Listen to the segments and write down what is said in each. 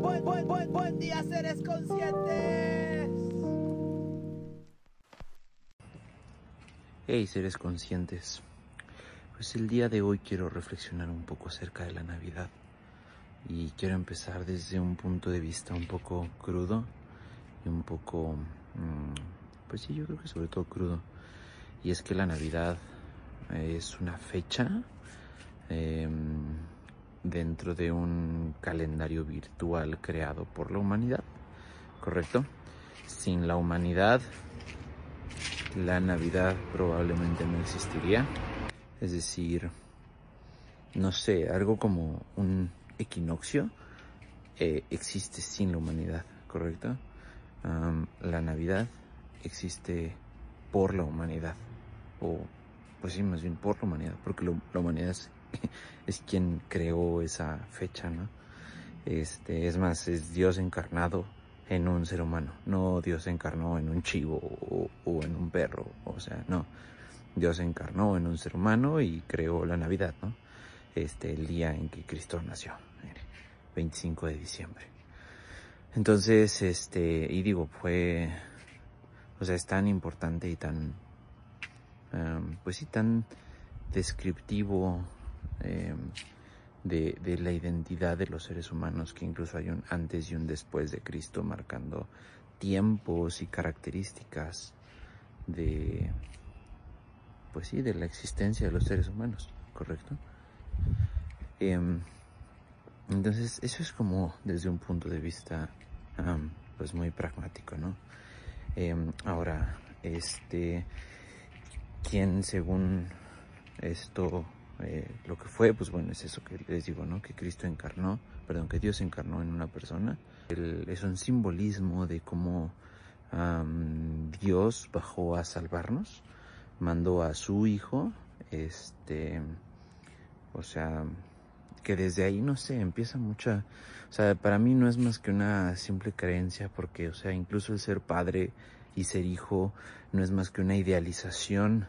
Buen, buen, buen, buen día, seres conscientes. Hey, seres conscientes. Pues el día de hoy quiero reflexionar un poco acerca de la Navidad. Y quiero empezar desde un punto de vista un poco crudo y un poco, mm, pues sí, yo creo que sobre todo crudo. Y es que la Navidad es una fecha em, dentro de un calendario virtual creado por la humanidad, ¿correcto? Sin la humanidad, la Navidad probablemente no existiría. Es decir, no sé, algo como un equinoccio eh, existe sin la humanidad, ¿correcto? la Navidad existe por la humanidad, o pues sí, más bien por la humanidad, porque la humanidad es es quien creó esa fecha, ¿no? Este, es más, es Dios encarnado en un ser humano, no Dios encarnó en un chivo o, en un perro, o sea, no. Dios encarnó en un ser humano y creó la Navidad, ¿no? Este, el día en que Cristo nació, 25 de diciembre. Entonces, este, y digo, fue, o sea, es tan importante y tan, pues sí, tan descriptivo Em, de, de, la identidad de los seres humanos, que incluso hay un antes y un después de Cristo marcando tiempos y características de, pues sí, de la existencia de los seres humanos, ¿correcto? Em, entonces, eso es como desde un punto de vista, pues muy pragmático, ¿no? Em, ahora, este, quien según esto eh, lo que fue, pues bueno, es eso que les digo, ¿no? Que Cristo encarnó, perdón, que Dios encarnó en una persona. es un simbolismo de cómo Dios bajó a salvarnos, mandó a su hijo, este, o sea, que desde ahí, no sé, empieza mucha, o sea, para mí no es más que una simple creencia, porque, o sea, incluso el ser padre y ser hijo no es más que una idealización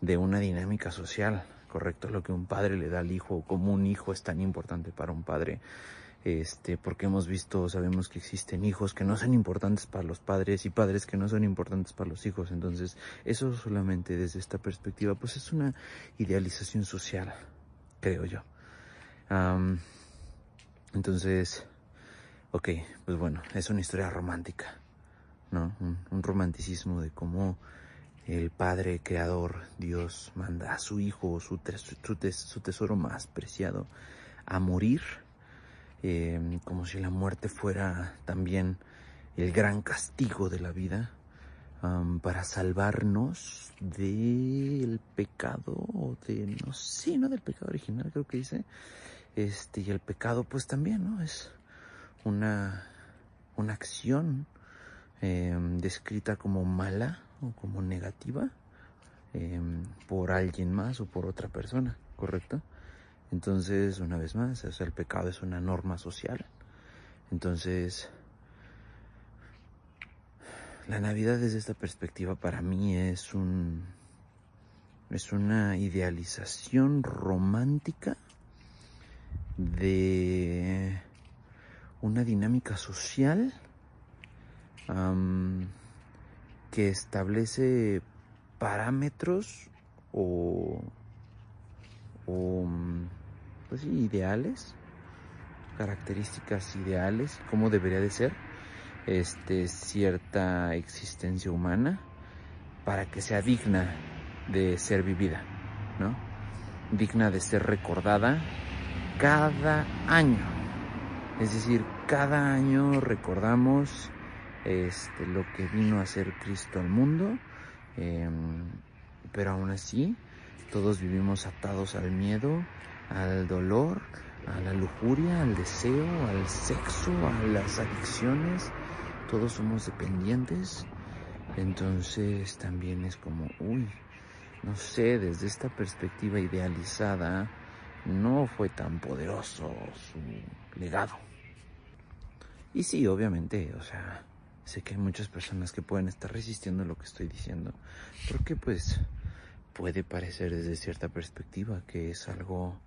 de una dinámica social correcto lo que un padre le da al hijo, como un hijo es tan importante para un padre. Este, porque hemos visto, sabemos que existen hijos que no son importantes para los padres y padres que no son importantes para los hijos. Entonces, eso solamente desde esta perspectiva, pues es una idealización social, creo yo. entonces, ok, pues bueno, es una historia romántica, ¿no? un romanticismo de cómo el Padre Creador, Dios, manda a su Hijo, su, tesoro más preciado, a morir, em, como si la muerte fuera también el gran castigo de la vida, para salvarnos del pecado, o de, no sé, no del pecado original, creo que dice, este, y el pecado pues también, ¿no? Es una, una acción em, descrita como mala, o como negativa em, por alguien más o por otra persona, ¿correcto? Entonces, una vez más, el pecado es una norma social. Entonces, la Navidad desde esta perspectiva para mí es un es una idealización romántica de una dinámica social que establece parámetros o, pues ideales, características ideales, cómo debería de ser este, cierta existencia humana para que sea digna de ser vivida, ¿no? Digna de ser recordada cada año. Es decir, cada año recordamos este, lo que vino a ser Cristo al mundo, em, pero aún así todos vivimos atados al miedo, al dolor, a la lujuria, al deseo, al sexo, a las adicciones, todos somos dependientes, entonces también es como, uy, no sé, desde esta perspectiva idealizada, no fue tan poderoso su legado. Y sí, obviamente, o sea, sé que hay muchas personas que pueden estar resistiendo lo que estoy diciendo, porque pues puede parecer desde cierta perspectiva que es algo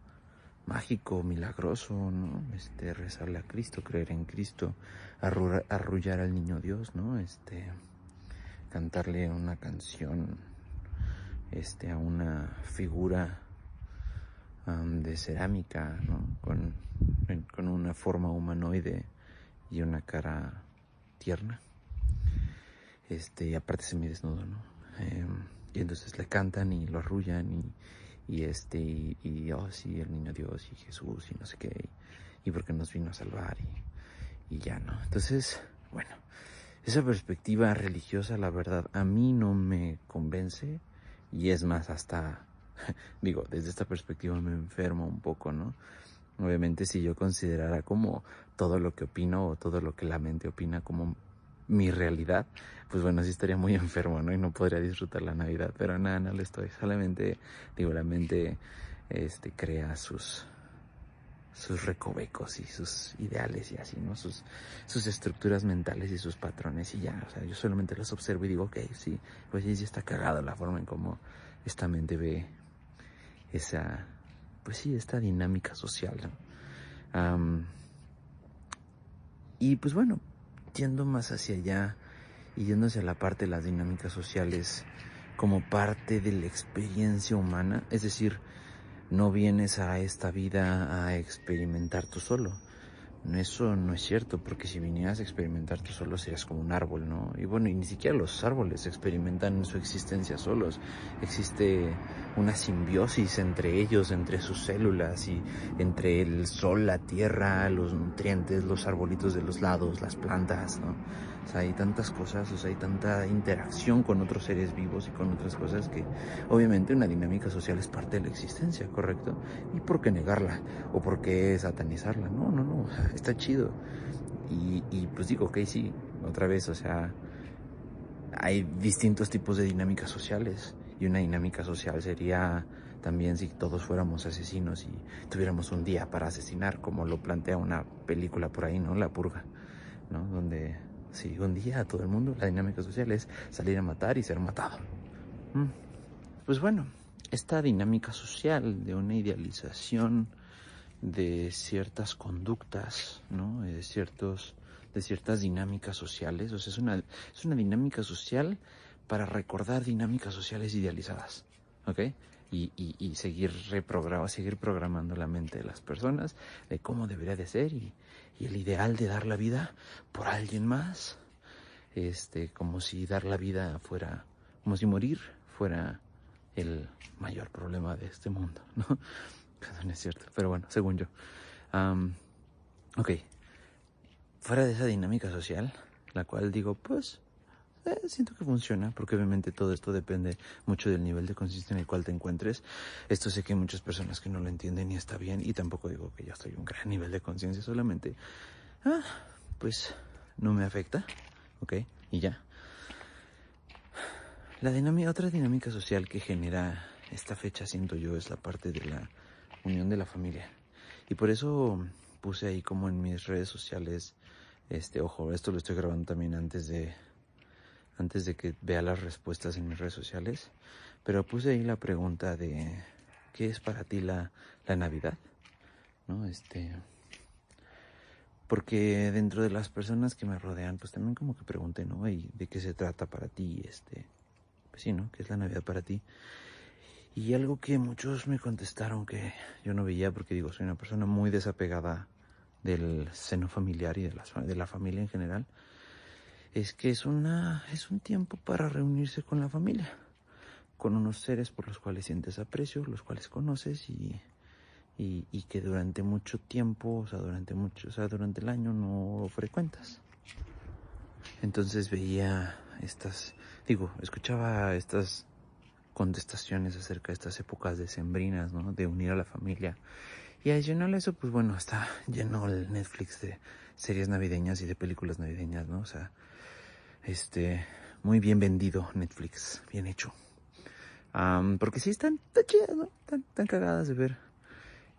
mágico, milagroso, ¿no? Este, rezarle a Cristo, creer en Cristo, arrullar al niño Dios, ¿no? Este, cantarle una canción, este, a una figura de cerámica, ¿no? Con, con una forma humanoide y una cara tierna. Este, y aparte desnudo, ¿no? Em, y entonces le cantan y lo arrullan y, y este, y, oh sí, el niño Dios y Jesús y no sé qué, y, porque nos vino a salvar y, y ya, ¿no? Entonces, bueno, esa perspectiva religiosa, la verdad, a mí no me convence y es más, hasta, digo, desde esta perspectiva me enfermo un poco, ¿no? Obviamente si yo considerara como todo lo que opino o todo lo que la mente opina como mi realidad, pues bueno, sí estaría muy enfermo, ¿no? Y no podría disfrutar la Navidad, pero nada, no le estoy. Solamente, digo, la mente este, crea sus, sus recovecos y sus ideales y así, ¿no? Sus, sus estructuras mentales y sus patrones y ya, o sea, yo solamente los observo y digo, ok, sí, pues sí, sí está cagado la forma en cómo esta mente ve esa, pues sí, esta dinámica social, y pues bueno, yendo más hacia allá y yendo hacia la parte de las dinámicas sociales como parte de la experiencia humana, es decir, no vienes a esta vida a experimentar tú solo, eso no es cierto, porque si vinieras a experimentar tú solo serías como un árbol, ¿no? Y bueno, y ni siquiera los árboles experimentan su existencia solos. Existe una simbiosis entre ellos, entre sus células y entre el sol, la tierra, los nutrientes, los arbolitos de los lados, las plantas, ¿no? O sea, hay tantas cosas, o sea, hay tanta interacción con otros seres vivos y con otras cosas que obviamente una dinámica social es parte de la existencia, ¿correcto? ¿Y por qué negarla? ¿O por qué satanizarla? No, no, no, está chido. Y, y pues digo, ok, sí, otra vez, o sea, hay distintos tipos de dinámicas sociales y una dinámica social sería también si todos fuéramos asesinos y tuviéramos un día para asesinar, como lo plantea una película por ahí, ¿no? La purga, ¿no? Donde si un día a todo el mundo la dinámica social es salir a matar y ser matado. Mm. Pues bueno, esta dinámica social de una idealización de ciertas conductas, ¿no? De ciertos de ciertas dinámicas sociales, o sea, es una es una dinámica social para recordar dinámicas sociales idealizadas, ¿ok? Y, seguir reprogramando, seguir programando la mente de las personas de cómo debería de ser y, el ideal de dar la vida por alguien más, este, como si dar la vida fuera, como si morir fuera el mayor problema de este mundo, ¿no? No es cierto, pero bueno, según yo. ok, fuera de esa dinámica social, la cual digo, pues, eh, siento que funciona, porque obviamente todo esto depende mucho del nivel de conciencia en el cual te encuentres. Esto sé que hay muchas personas que no lo entienden y está bien, y tampoco digo que yo estoy un gran nivel de conciencia, solamente, ah, pues no me afecta, ¿ok? Y ya. La dinámica, otra dinámica social que genera esta fecha, siento yo, es la parte de la unión de la familia. Y por eso puse ahí como en mis redes sociales, este, ojo, esto lo estoy grabando también antes de antes de que vea las respuestas en mis redes sociales, pero puse ahí la pregunta de ¿qué es para ti la, la Navidad? ¿No? Este porque dentro de las personas que me rodean, pues también como que pregunté, ¿no? ¿Y de qué se trata para ti? Este, pues sí, ¿no? ¿Qué es la Navidad para ti? Y algo que muchos me contestaron que yo no veía, porque digo, soy una persona muy desapegada del seno familiar y de la, de la familia en general es que es una es un tiempo para reunirse con la familia, con unos seres por los cuales sientes aprecio, los cuales conoces y, y, que durante mucho tiempo, o sea, durante mucho, o sea, durante el año no frecuentas. Entonces veía estas, digo, escuchaba estas contestaciones acerca de estas épocas decembrinas, ¿no? De unir a la familia. Y adicional a eso, pues bueno, está lleno el Netflix de series navideñas y de películas navideñas, ¿no? O sea, este, muy bien vendido Netflix, bien hecho. porque sí están, tan chidas, ¿no? Tan, tan cagadas de ver.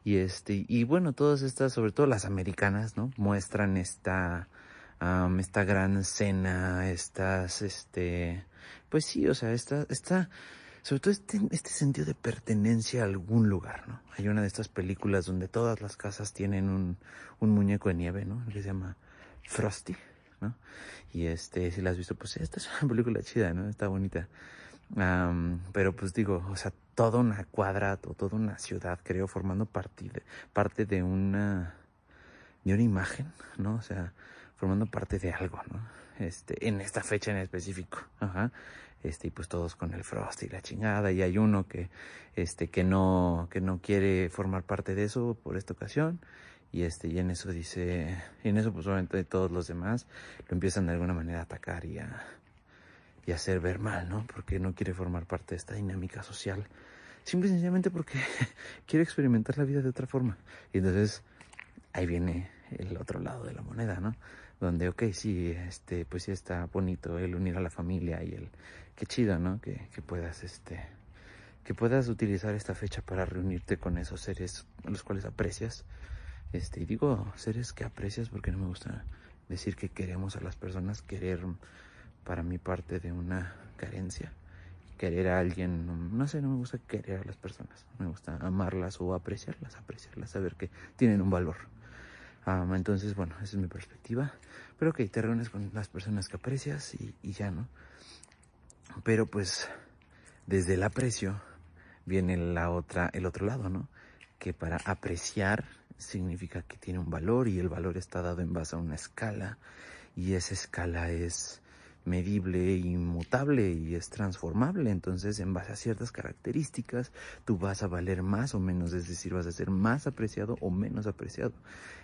Y este, y bueno, todas estas, sobre todo las americanas, ¿no? Muestran esta, esta gran cena, estas, este, pues sí, o sea, esta, esta, sobre todo este, este sentido de pertenencia a algún lugar, ¿no? Hay una de estas películas donde todas las casas tienen un, un muñeco de nieve, ¿no? Que se llama Frosty, ¿no? Y este, si la has visto, pues esta es una película chida, ¿no? Está bonita. pero pues digo, o sea, toda una cuadra o toda una ciudad, creo, formando parte de, parte de una, de una imagen, ¿no? O sea, formando parte de algo, ¿no? Este, en esta fecha en específico, ajá. Este, y pues todos con el Frost y la chingada, y hay uno que, este, que no, que no quiere formar parte de eso por esta ocasión, y este, y en eso dice, y en eso pues obviamente todos los demás lo empiezan de alguna manera a atacar y a, y hacer ver mal, ¿no? Porque no quiere formar parte de esta dinámica social. Simple y sencillamente porque quiere experimentar la vida de otra forma. Y entonces ahí viene el otro lado de la moneda, ¿no? Donde, ok, sí, este, pues sí está bonito el unir a la familia y el, qué chido, ¿no? Que, que puedas, este, que puedas utilizar esta fecha para reunirte con esos seres a los cuales aprecias. Este, digo seres que aprecias porque no me gusta decir que queremos a las personas, querer para mi parte de una carencia. Querer a alguien, no sé, no me gusta querer a las personas, me gusta amarlas o apreciarlas, apreciarlas, saber que tienen un valor. entonces, bueno, esa es mi perspectiva. Pero que te reúnes con las personas que aprecias y, y ya, ¿no? Pero pues desde el aprecio viene la otra, el otro lado, ¿no? Que para apreciar significa que tiene un valor y el valor está dado en base a una escala y esa escala es medible, inmutable y es transformable. Entonces, en base a ciertas características, tú vas a valer más o menos, es decir, vas a ser más apreciado o menos apreciado.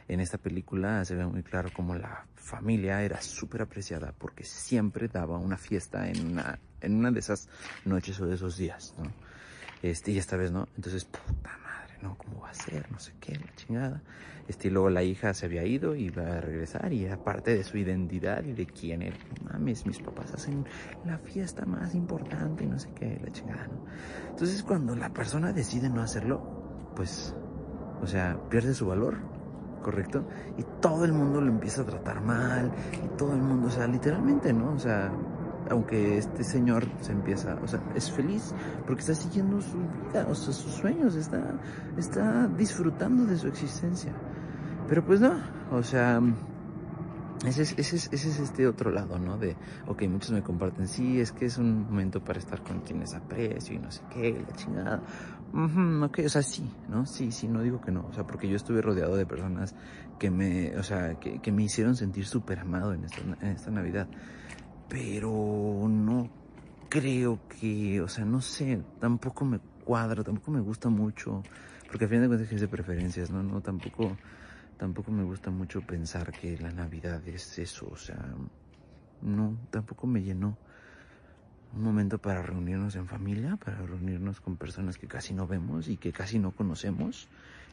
En esta película se ve muy claro cómo la familia era súper apreciada porque siempre daba una fiesta en una, en una de esas noches o de esos días. Este, y esta vez no. Entonces, puta madre, ¿no? ¿Cómo va a ser? No sé qué, la chingada. Este, y luego la hija se había ido y iba a regresar y era parte de su identidad y de quién era. mames, mis papás hacen la fiesta más importante y no sé qué, la chingada, ¿no? Entonces, cuando la persona decide no hacerlo, pues, o sea, pierde su valor, ¿correcto? Y todo el mundo lo empieza a tratar mal y todo el mundo, o sea, literalmente, ¿no? O sea, aunque este señor se empieza, o sea, es feliz porque está siguiendo su vida, o sea, sus sueños, está, está disfrutando de su existencia. Pero pues no, o sea, ese es, ese, es, ese es este otro lado, ¿no? De, ok, muchos me comparten, sí, es que es un momento para estar con quienes aprecio y no sé qué, la chingada. ok, o sea, sí, ¿no? Sí, sí, no digo que no, o sea, porque yo estuve rodeado de personas que me, o sea, que, me hicieron sentir súper amado en en esta Navidad pero no creo que, o sea, no sé, tampoco me cuadra, tampoco me gusta mucho, porque al final de cuentas es de preferencias, ¿no? No, tampoco, tampoco me gusta mucho pensar que la Navidad es eso, o sea, no, tampoco me llenó un momento para reunirnos en familia, para reunirnos con personas que casi no vemos y que casi no conocemos,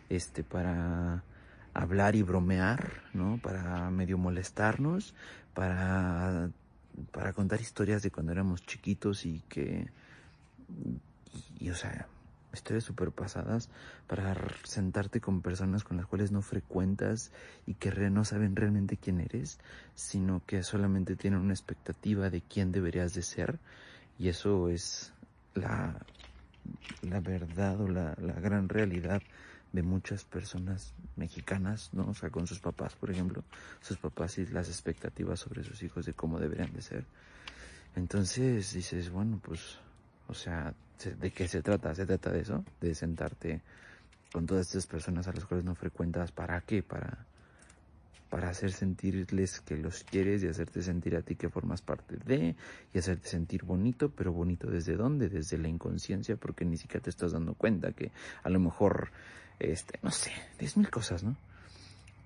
este, para hablar y bromear, ¿no? Para medio molestarnos, para para contar historias de cuando éramos chiquitos y que, y, o sea, historias súper pasadas para sentarte con personas con las cuales no frecuentas y que no saben realmente quién eres, sino que solamente tienen una expectativa de quién deberías de ser. Y eso es la, la verdad o la, la gran realidad de muchas personas mexicanas, ¿no? O sea, con sus papás, por ejemplo, sus papás y las expectativas sobre sus hijos de cómo deberían de ser. Entonces dices, bueno, pues, o sea, ¿de qué se trata? Se trata de eso, de sentarte con todas estas personas a las cuales no frecuentas, ¿para qué? Para, para hacer sentirles que los quieres y hacerte sentir a ti que formas parte de y hacerte sentir bonito, pero bonito desde dónde? Desde la inconsciencia, porque ni siquiera te estás dando cuenta que a lo mejor este, no sé, diez mil cosas, ¿no?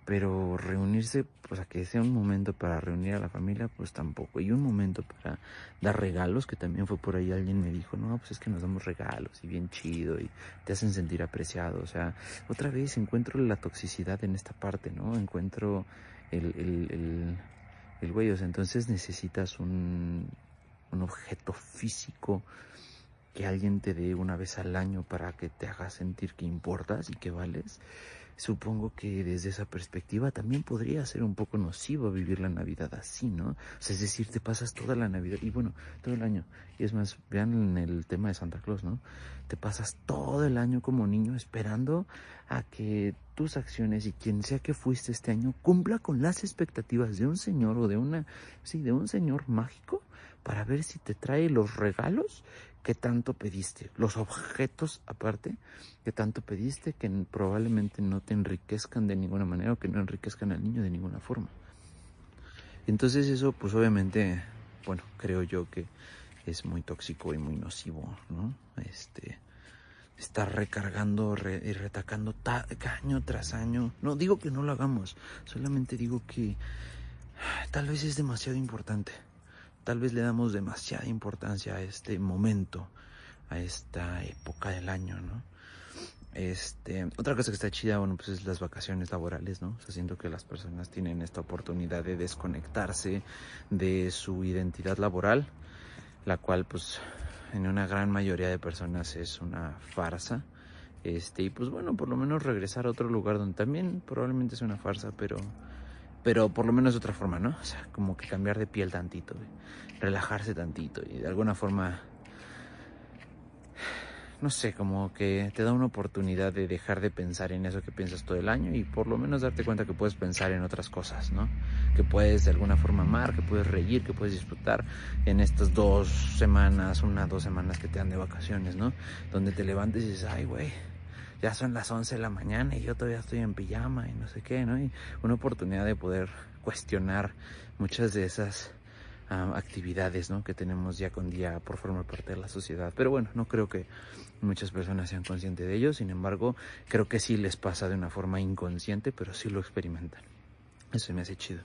Pero reunirse, pues a que sea un momento para reunir a la familia, pues tampoco. Y un momento para dar regalos, que también fue por ahí alguien me dijo, no, pues es que nos damos regalos y bien chido y te hacen sentir apreciado. O sea, otra vez encuentro la toxicidad en esta parte, ¿no? Encuentro el, el, el, el güey. O sea, entonces necesitas un, un objeto físico que alguien te dé una vez al año para que te haga sentir que importas y que vales, supongo que desde esa perspectiva también podría ser un poco nocivo vivir la Navidad así, ¿no? O es decir, te pasas toda la Navidad y bueno, todo el año. Y es más, vean el tema de Santa Claus, ¿no? Te pasas todo el año como niño esperando a que tus acciones y quien sea que fuiste este año cumpla con las expectativas de un señor o de una, sí, de un señor mágico para ver si te trae los regalos que tanto pediste, los objetos aparte que tanto pediste que probablemente no te enriquezcan de ninguna manera o que no enriquezcan al niño de ninguna forma. Entonces eso pues obviamente, bueno, creo yo que es muy tóxico y muy nocivo, ¿no? Este, estar recargando y retacando año tras año. No digo que no lo hagamos, solamente digo que tal vez es demasiado importante tal vez le damos demasiada importancia a este momento, a esta época del año, ¿no? Este, otra cosa que está chida, bueno, pues es las vacaciones laborales, ¿no? O siento que las personas tienen esta oportunidad de desconectarse de su identidad laboral, la cual, pues, en una gran mayoría de personas es una farsa. Este, y pues bueno, por lo menos regresar a otro lugar donde también probablemente es una farsa, pero pero por lo menos de otra forma, ¿no? O sea, como que cambiar de piel tantito, relajarse tantito y de alguna forma, no sé, como que te da una oportunidad de dejar de pensar en eso que piensas todo el año y por lo menos darte cuenta que puedes pensar en otras cosas, ¿no? Que puedes de alguna forma amar, que puedes reír, que puedes disfrutar en estas dos semanas, una, dos semanas que te dan de vacaciones, ¿no? Donde te levantes y dices, ay, güey ya son las 11 de la mañana y yo todavía estoy en pijama y no sé qué, ¿no? Y una oportunidad de poder cuestionar muchas de esas actividades, ¿no? Que tenemos día con día por formar parte de la sociedad. Pero bueno, no creo que muchas personas sean conscientes de ello, sin embargo, creo que sí les pasa de una forma inconsciente, pero sí lo experimentan. Eso me hace chido.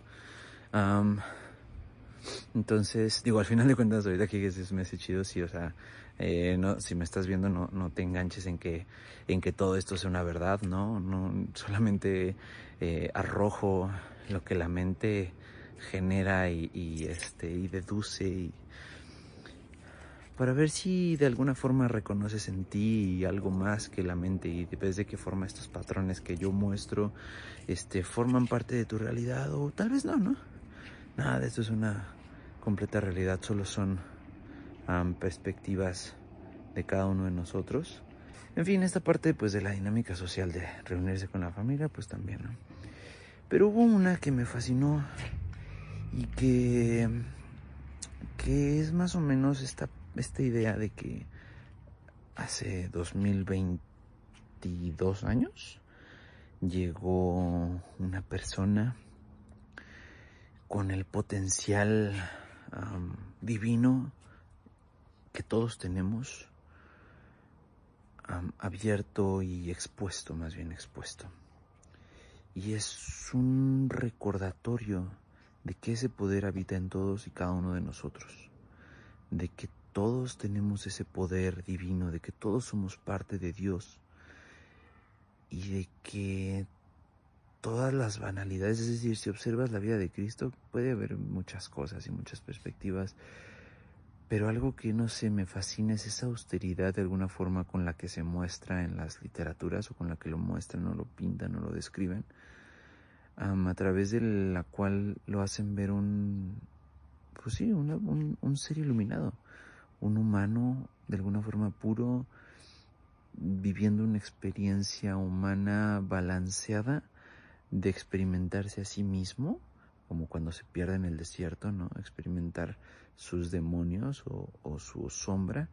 entonces, digo, al final de cuentas, ahorita que eso me hace chido, sí, o sea, eh, no, si me estás viendo, no, no te enganches en que, en que todo esto sea una verdad, ¿no? no solamente eh, arrojo lo que la mente genera y, este, y deduce y, para ver si de alguna forma reconoces en ti algo más que la mente y ves de qué forma estos patrones que yo muestro este, forman parte de tu realidad o tal vez no, ¿no? Nada de esto es una completa realidad, solo son perspectivas de cada uno de nosotros. En fin, esta parte pues de la dinámica social de reunirse con la familia pues también. Pero hubo una que me fascinó y que, que es más o menos esta, esta idea de que hace 2022 años llegó una persona con el potencial divino que todos tenemos abierto y expuesto, más bien expuesto. Y es un recordatorio de que ese poder habita en todos y cada uno de nosotros, de que todos tenemos ese poder divino, de que todos somos parte de Dios y de que todas las banalidades, es decir, si observas la vida de Cristo, puede haber muchas cosas y muchas perspectivas pero algo que no sé, me fascina es esa austeridad de alguna forma con la que se muestra en las literaturas o con la que lo muestran o lo pintan o lo describen, a través de la cual lo hacen ver un, pues sí, un, un ser iluminado, un humano de alguna forma puro, viviendo una experiencia humana balanceada de experimentarse a sí mismo, como cuando se pierde en el desierto, ¿no? Experimentar sus demonios o, su sombra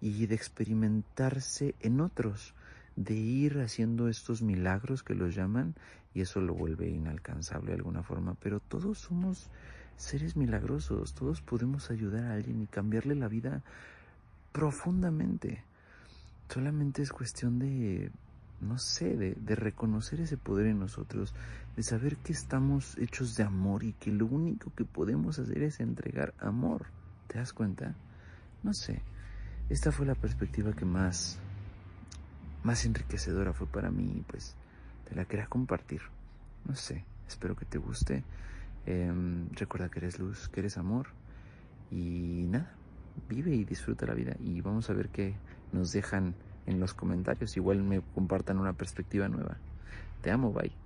y de experimentarse en otros, de ir haciendo estos milagros que los llaman y eso lo vuelve inalcanzable de alguna forma, pero todos somos seres milagrosos, todos podemos ayudar a alguien y cambiarle la vida profundamente. Solamente es cuestión de no sé, de, de, reconocer ese poder en nosotros, de saber que estamos hechos de amor y que lo único que podemos hacer es entregar amor. ¿Te das cuenta? No sé. Esta fue la perspectiva que más, más enriquecedora fue para mí pues te la quería compartir. No sé, espero que te guste. Em, recuerda que eres luz, que eres amor y nada, vive y disfruta la vida y vamos a ver qué nos dejan en los comentarios. Igual me compartan una perspectiva nueva. Te amo, bye.